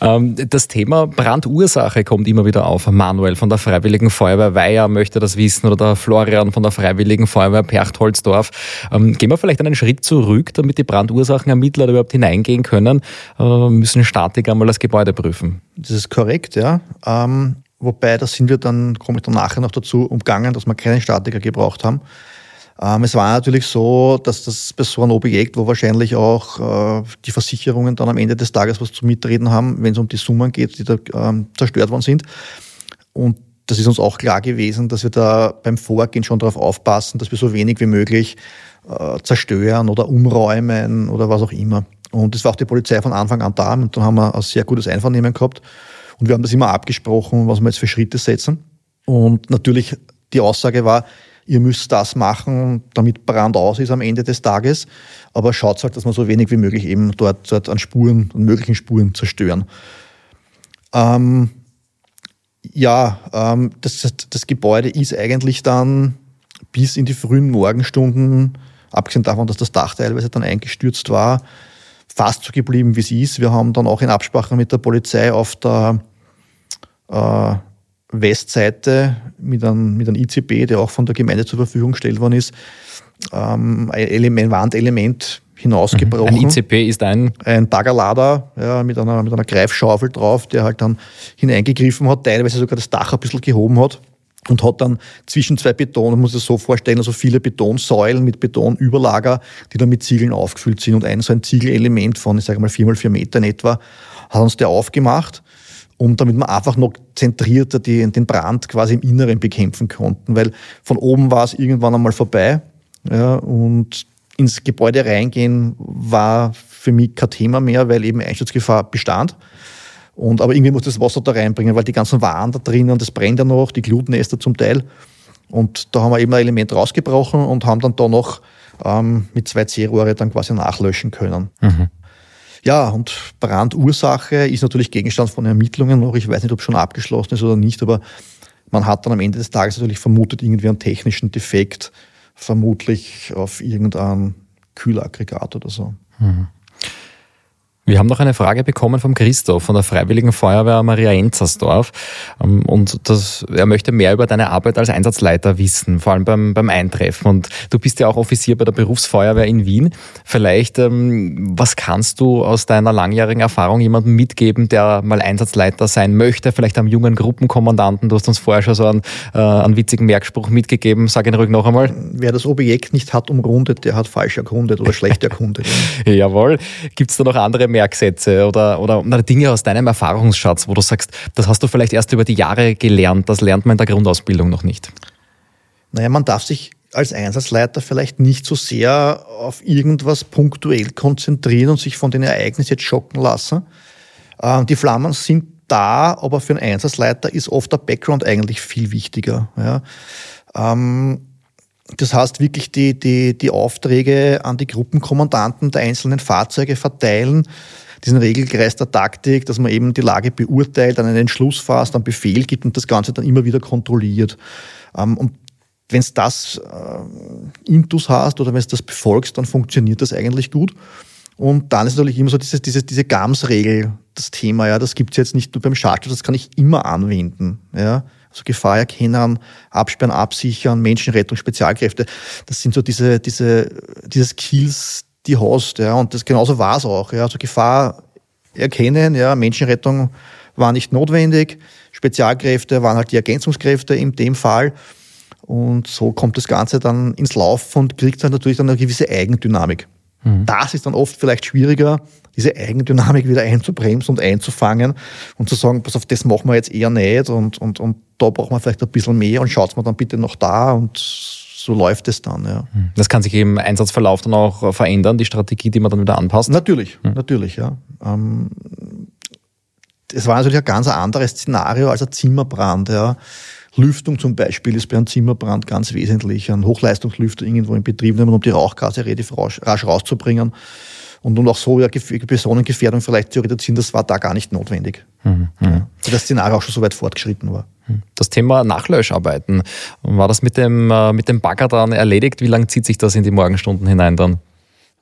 Ähm, das Thema Brandursache kommt immer wieder auf. Manuel von der Freiwilligen Feuerwehr Weiher möchte das wissen oder der Florian von der Freiwilligen Feuerwehr Perchtholzdorf. Ähm, gehen wir vielleicht einen Schritt zurück, damit die Brandursachenermittler überhaupt hineingehen können, äh, müssen Statiker mal das Gebäude prüfen. Das ist korrekt, ja. Ähm, wobei, da sind wir dann, komme ich dann nachher noch dazu, umgangen, dass wir keinen Statiker gebraucht haben. Ähm, es war natürlich so, dass das bei so einem Objekt, wo wahrscheinlich auch äh, die Versicherungen dann am Ende des Tages was zu mitreden haben, wenn es um die Summen geht, die da ähm, zerstört worden sind. Und das ist uns auch klar gewesen, dass wir da beim Vorgehen schon darauf aufpassen, dass wir so wenig wie möglich äh, zerstören oder umräumen oder was auch immer. Und das war auch die Polizei von Anfang an da und dann haben wir ein sehr gutes Einvernehmen gehabt. Und wir haben das immer abgesprochen, was wir jetzt für Schritte setzen. Und natürlich die Aussage war, ihr müsst das machen, damit Brand aus ist am Ende des Tages. Aber schaut halt, dass man so wenig wie möglich eben dort, dort an Spuren, an möglichen Spuren zerstören. Ähm, Ja, ähm, das, das Gebäude ist eigentlich dann bis in die frühen Morgenstunden, abgesehen davon, dass das Dach teilweise dann eingestürzt war, fast so geblieben, wie es ist. Wir haben dann auch in Absprache mit der Polizei auf der äh, Westseite mit einem, mit einem ICB, der auch von der Gemeinde zur Verfügung gestellt worden ist, ähm, ein, Element, Wandelement hinausgebrochen. Ein ICP ist ein? Ein Baggerlader ja, mit, einer, mit einer Greifschaufel drauf, der halt dann hineingegriffen hat, teilweise sogar das Dach ein bisschen gehoben hat und hat dann zwischen zwei Beton, man muss es so vorstellen, also viele Betonsäulen mit Betonüberlager, die dann mit Ziegeln aufgefüllt sind und ein so ein Ziegelelement von, ich sage mal, vier mal vier Meter in etwa, hat uns der aufgemacht und damit wir einfach noch zentrierter die, den Brand quasi im Inneren bekämpfen konnten, weil von oben war es irgendwann einmal vorbei ja, und ins Gebäude reingehen war für mich kein Thema mehr, weil eben Einsturzgefahr bestand. Und, aber irgendwie muss das Wasser da reinbringen, weil die ganzen Waren da drinnen, das brennt ja noch, die Glutnester zum Teil. Und da haben wir eben ein Element rausgebrochen und haben dann da noch ähm, mit zwei C-Rohre dann quasi nachlöschen können. Mhm. Ja, und Brandursache ist natürlich Gegenstand von Ermittlungen noch. Ich weiß nicht, ob schon abgeschlossen ist oder nicht, aber man hat dann am Ende des Tages natürlich vermutet, irgendwie einen technischen Defekt, vermutlich auf irgendein Kühlaggregat oder so. Mhm. Wir haben noch eine Frage bekommen vom Christoph von der Freiwilligen Feuerwehr Maria Enzersdorf. Ähm, und das, er möchte mehr über deine Arbeit als Einsatzleiter wissen, vor allem beim, beim Eintreffen. Und du bist ja auch Offizier bei der Berufsfeuerwehr in Wien. Vielleicht, ähm, was kannst du aus deiner langjährigen Erfahrung jemandem mitgeben, der mal Einsatzleiter sein möchte? Vielleicht am jungen Gruppenkommandanten. Du hast uns vorher schon so einen, äh, einen witzigen Merkspruch mitgegeben. Sag ihn ruhig noch einmal. Wer das Objekt nicht hat umrundet, der hat falsch erkundet oder schlecht erkundet. Jawohl. Gibt es da noch andere Merkmale? Merksätze oder, oder, oder Dinge aus deinem Erfahrungsschatz, wo du sagst, das hast du vielleicht erst über die Jahre gelernt, das lernt man in der Grundausbildung noch nicht? Naja, man darf sich als Einsatzleiter vielleicht nicht so sehr auf irgendwas punktuell konzentrieren und sich von den Ereignissen jetzt schocken lassen. Ähm, die Flammen sind da, aber für einen Einsatzleiter ist oft der Background eigentlich viel wichtiger. Ja. Ähm, das heißt, wirklich die, die, die Aufträge an die Gruppenkommandanten der einzelnen Fahrzeuge verteilen, diesen Regelkreis der Taktik, dass man eben die Lage beurteilt, dann einen Entschluss fasst, einen Befehl gibt und das Ganze dann immer wieder kontrolliert. Ähm, und wenn es das äh, Intus hast oder wenn es das befolgst, dann funktioniert das eigentlich gut. Und dann ist natürlich immer so diese, diese, diese GAMS-Regel das Thema. Ja, das gibt's jetzt nicht nur beim Schadstoff, das kann ich immer anwenden. Ja, also Gefahr erkennen, absperren, absichern, Menschenrettung, Spezialkräfte. Das sind so diese, diese, diese Skills, die hast, ja. Und das genauso war es auch. Ja. Also Gefahr erkennen, ja, Menschenrettung war nicht notwendig. Spezialkräfte waren halt die Ergänzungskräfte in dem Fall. Und so kommt das Ganze dann ins Laufen und kriegt dann natürlich dann eine gewisse Eigendynamik. Mhm. Das ist dann oft vielleicht schwieriger, diese Eigendynamik wieder einzubremsen und einzufangen und zu sagen, pass auf, das machen wir jetzt eher nicht und, und, und da brauchen wir vielleicht ein bisschen mehr und schaut mal dann bitte noch da und so läuft es dann. Ja. Mhm. Das kann sich im Einsatzverlauf dann auch verändern, die Strategie, die man dann wieder anpasst? Natürlich, mhm. natürlich, ja. Ähm, es war natürlich ein ganz anderes Szenario als ein Zimmerbrand. Ja. Lüftung zum Beispiel ist bei einem Zimmerbrand ganz wesentlich. Ein Hochleistungslüfter irgendwo in Betrieb nehmen, um die Rauchgase relativ rasch rauszubringen. Und um auch so ja, Personengefährdung vielleicht zu reduzieren, das war da gar nicht notwendig. Mhm. Ja. Also das Szenario auch schon so weit fortgeschritten war. Mhm. Das Thema Nachlöscharbeiten, war das mit dem, äh, mit dem Bagger dann erledigt? Wie lange zieht sich das in die Morgenstunden hinein dann?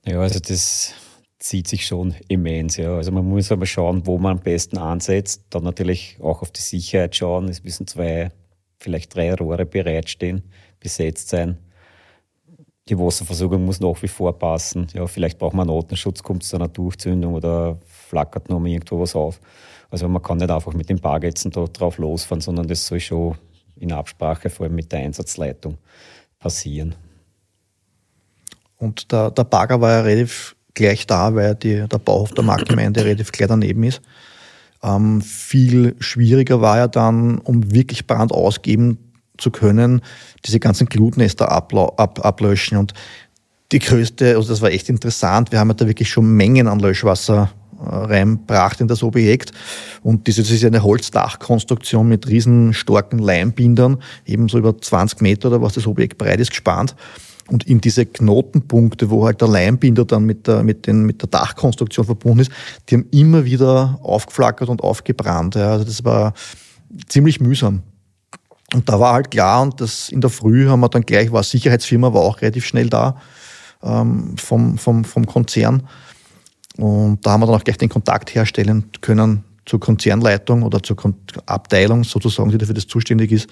Ja, also das zieht sich schon immens. Ja. Also man muss aber schauen, wo man am besten ansetzt. Dann natürlich auch auf die Sicherheit schauen. Es müssen zwei vielleicht drei Rohre bereitstehen, besetzt sein. Die Wasserversorgung muss nach wie vor passen. Ja, vielleicht braucht man einen Notenschutz, kommt zu einer Durchzündung oder flackert noch mal irgendwo was auf. Also man kann nicht einfach mit den Bargätzen da drauf losfahren, sondern das soll schon in Absprache vor allem mit der Einsatzleitung passieren. Und der, der Bagger war ja relativ gleich da, weil die, der Bauhof der Marktgemeinde relativ gleich daneben ist. Ähm, viel schwieriger war ja dann, um wirklich Brand ausgeben zu können, diese ganzen Glutnester ab, ablöschen. Und die größte, also das war echt interessant, wir haben ja da wirklich schon Mengen an Löschwasser äh, reinbracht in das Objekt. Und das ist eine Holzdachkonstruktion mit riesen starken Leimbindern, ebenso über 20 Meter oder was das Objekt breit ist, gespannt. Und in diese Knotenpunkte, wo halt der Leimbinder dann mit der, mit den, mit der Dachkonstruktion verbunden ist, die haben immer wieder aufgeflackert und aufgebrannt. Ja. Also das war ziemlich mühsam. Und da war halt klar, und das in der Früh haben wir dann gleich, war Sicherheitsfirma, war auch relativ schnell da ähm, vom, vom, vom Konzern. Und da haben wir dann auch gleich den Kontakt herstellen können zur Konzernleitung oder zur Abteilung sozusagen, die dafür das zuständig ist.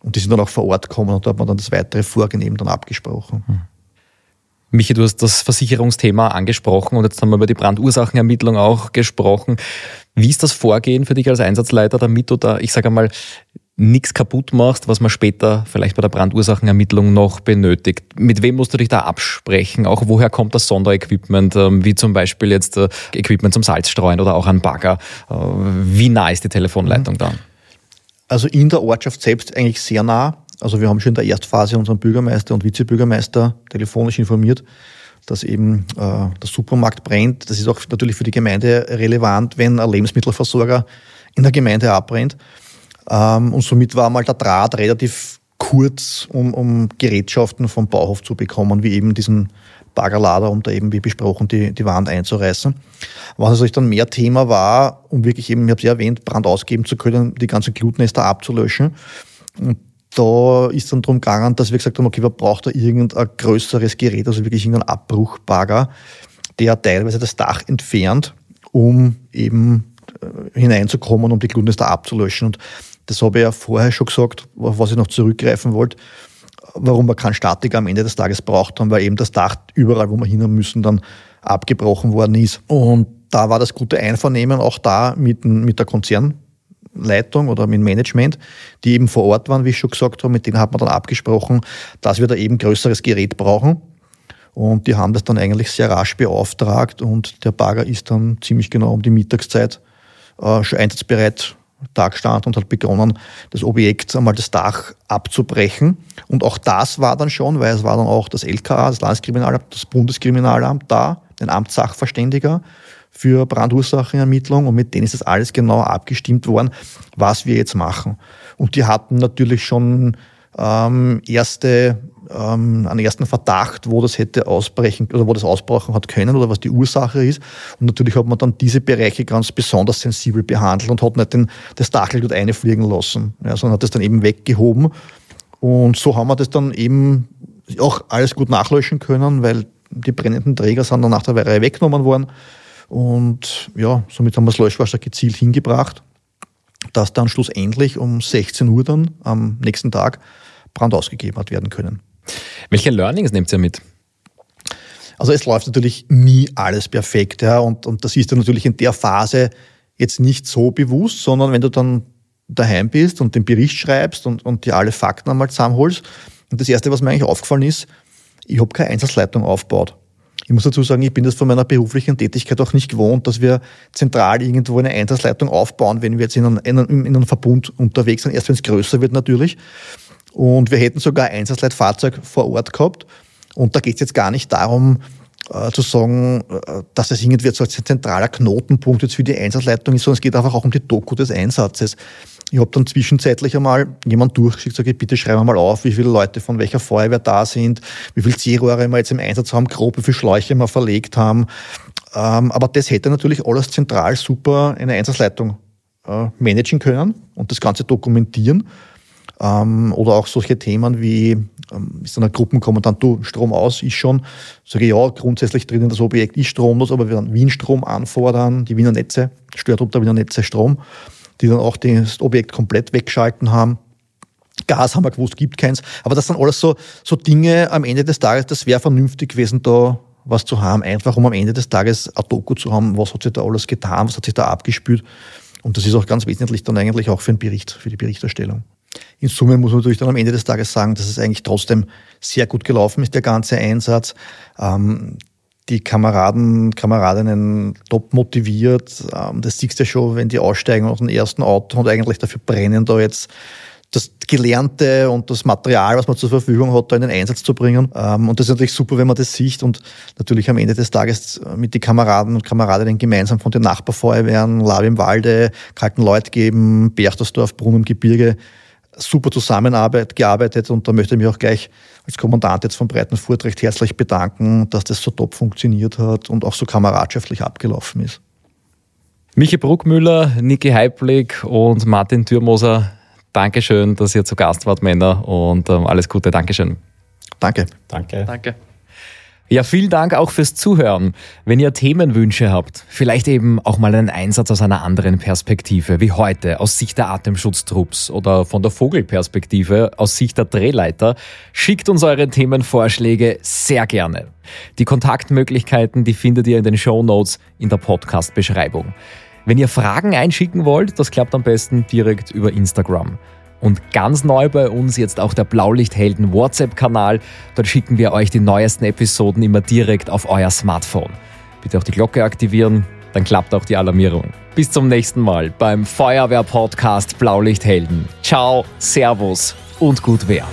Und die sind dann auch vor Ort gekommen und da hat man dann das weitere Vorgehen eben dann abgesprochen. Hm. Michi, du hast das Versicherungsthema angesprochen und jetzt haben wir über die Brandursachenermittlung auch gesprochen. Wie ist das Vorgehen für dich als Einsatzleiter, damit du da, ich sage einmal, nichts kaputt machst, was man später vielleicht bei der Brandursachenermittlung noch benötigt. Mit wem musst du dich da absprechen? Auch woher kommt das Sonderequipment, ähm, wie zum Beispiel jetzt äh, Equipment zum Salzstreuen oder auch ein Bagger? Äh, wie nah ist die Telefonleitung da? Also in der Ortschaft selbst eigentlich sehr nah. Also wir haben schon in der Erstphase unseren Bürgermeister und Vizebürgermeister telefonisch informiert, dass eben äh, der Supermarkt brennt. Das ist auch natürlich für die Gemeinde relevant, wenn ein Lebensmittelversorger in der Gemeinde abbrennt. Ähm, und somit war mal der Draht relativ kurz, um, um Gerätschaften vom Bauhof zu bekommen, wie eben diesen Baggerlader, um da eben, wie besprochen, die, die Wand einzureißen. Was natürlich dann mehr Thema war, um wirklich eben, ich habe es ja erwähnt, Brand ausgeben zu können, die ganzen Glutnester abzulöschen. Und da ist dann darum gegangen, dass wir gesagt haben, okay, man braucht da irgendein größeres Gerät, also wirklich irgendein Abbruchbagger, der teilweise das Dach entfernt, um eben äh, hineinzukommen, um die Glutnester abzulöschen. Und das habe ich ja vorher schon gesagt, auf was ich noch zurückgreifen wollte, warum wir keinen Statiker am Ende des Tages braucht haben, weil eben das Dach überall, wo wir hin müssen, dann abgebrochen worden ist. Und da war das gute Einvernehmen auch da mit, mit der Konzernleitung oder mit dem Management, die eben vor Ort waren, wie ich schon gesagt habe, mit denen hat man dann abgesprochen, dass wir da eben größeres Gerät brauchen. Und die haben das dann eigentlich sehr rasch beauftragt und der Bagger ist dann ziemlich genau um die Mittagszeit äh, schon einsatzbereit Tag stand und hat begonnen, das Objekt einmal das Dach abzubrechen. Und auch das war dann schon, weil es war dann auch das LKA, das Landeskriminalamt, das Bundeskriminalamt da, ein Amtssachverständiger für Brandursachenermittlung und mit denen ist das alles genau abgestimmt worden, was wir jetzt machen. Und die hatten natürlich schon ähm, erste ähm, einen ersten Verdacht, wo das hätte ausbrechen oder wo das ausbrechen hat können oder was die Ursache ist. Und natürlich hat man dann diese Bereiche ganz besonders sensibel behandelt und hat nicht den, das Dachel dort einfliegen lassen, ja, sondern hat das dann eben weggehoben. Und so haben wir das dann eben auch alles gut nachlöschen können, weil die brennenden Träger sind dann nach der Reihe weggenommen worden. Und ja, somit haben wir das Löschwasser gezielt hingebracht, dass dann schlussendlich um 16 Uhr dann am nächsten Tag Brand ausgegeben hat werden können. Welche Learnings nehmt ihr mit? Also es läuft natürlich nie alles perfekt, ja, und, und das ist dann natürlich in der Phase jetzt nicht so bewusst, sondern wenn du dann daheim bist und den Bericht schreibst und, und dir alle Fakten einmal zusammenholst. Und das Erste, was mir eigentlich aufgefallen ist, ich habe keine Einsatzleitung aufgebaut. Ich muss dazu sagen, ich bin das von meiner beruflichen Tätigkeit auch nicht gewohnt, dass wir zentral irgendwo eine Einsatzleitung aufbauen, wenn wir jetzt in einem, in einem, in einem Verbund unterwegs sind, erst wenn es größer wird natürlich. Und wir hätten sogar ein Einsatzleitfahrzeug vor Ort gehabt. Und da geht es jetzt gar nicht darum, äh, zu sagen, äh, dass es irgendwie so ein zentraler Knotenpunkt jetzt für die Einsatzleitung ist, sondern es geht einfach auch um die Doku des Einsatzes. Ich habe dann zwischenzeitlich einmal jemand durchgeschickt, sage, bitte schreibe mal auf, wie viele Leute von welcher Feuerwehr da sind, wie viele C-Rohre wir jetzt im Einsatz haben, grob, wie viele Schläuche wir verlegt haben. Ähm, aber das hätte natürlich alles zentral super eine Einsatzleitung äh, managen können und das Ganze dokumentieren. Ähm, oder auch solche Themen wie, ähm, ist dann ein Gruppenkommandant, du, Strom aus, ist schon. Sage ja, grundsätzlich drinnen das Objekt ist stromlos, aber wir dann Wien-Strom anfordern, die Wiener Netze, Störtrupp der Wiener Netze Strom, die dann auch das Objekt komplett weggeschalten haben. Gas haben wir gewusst, gibt keins. Aber das sind alles so, so Dinge am Ende des Tages, das wäre vernünftig gewesen, da was zu haben, einfach um am Ende des Tages ein Doku zu haben, was hat sich da alles getan, was hat sich da abgespült. Und das ist auch ganz wesentlich dann eigentlich auch für den Bericht, für die Berichterstellung. In Summe muss man natürlich dann am Ende des Tages sagen, dass es eigentlich trotzdem sehr gut gelaufen ist, der ganze Einsatz. Ähm, die Kameraden, Kameradinnen top motiviert. Ähm, das siehst du ja schon, wenn die aussteigen aus dem ersten Auto und eigentlich dafür brennen, da jetzt das Gelernte und das Material, was man zur Verfügung hat, da in den Einsatz zu bringen. Ähm, und das ist natürlich super, wenn man das sieht und natürlich am Ende des Tages mit den Kameraden und Kameradinnen gemeinsam von den Nachbarfeuerwehren, Lavi im Walde, Kalten geben, Berchtersdorf, Brunn im Gebirge, super Zusammenarbeit gearbeitet und da möchte ich mich auch gleich als Kommandant jetzt von Breitenfurt recht herzlich bedanken, dass das so top funktioniert hat und auch so kameradschaftlich abgelaufen ist. Michi Bruckmüller, Niki Heiblig und Martin Thürmoser, Dankeschön, dass ihr zu Gast wart, Männer, und ähm, alles Gute. Dankeschön. Danke. Danke. Danke. Ja, vielen Dank auch fürs Zuhören. Wenn ihr Themenwünsche habt, vielleicht eben auch mal einen Einsatz aus einer anderen Perspektive, wie heute aus Sicht der Atemschutztrupps oder von der Vogelperspektive aus Sicht der Drehleiter, schickt uns eure Themenvorschläge sehr gerne. Die Kontaktmöglichkeiten, die findet ihr in den Show Notes in der Podcast-Beschreibung. Wenn ihr Fragen einschicken wollt, das klappt am besten direkt über Instagram. Und ganz neu bei uns jetzt auch der Blaulichthelden WhatsApp-Kanal. Dort schicken wir euch die neuesten Episoden immer direkt auf euer Smartphone. Bitte auch die Glocke aktivieren, dann klappt auch die Alarmierung. Bis zum nächsten Mal beim Feuerwehr-Podcast Blaulichthelden. Ciao, Servus und gut Wehr.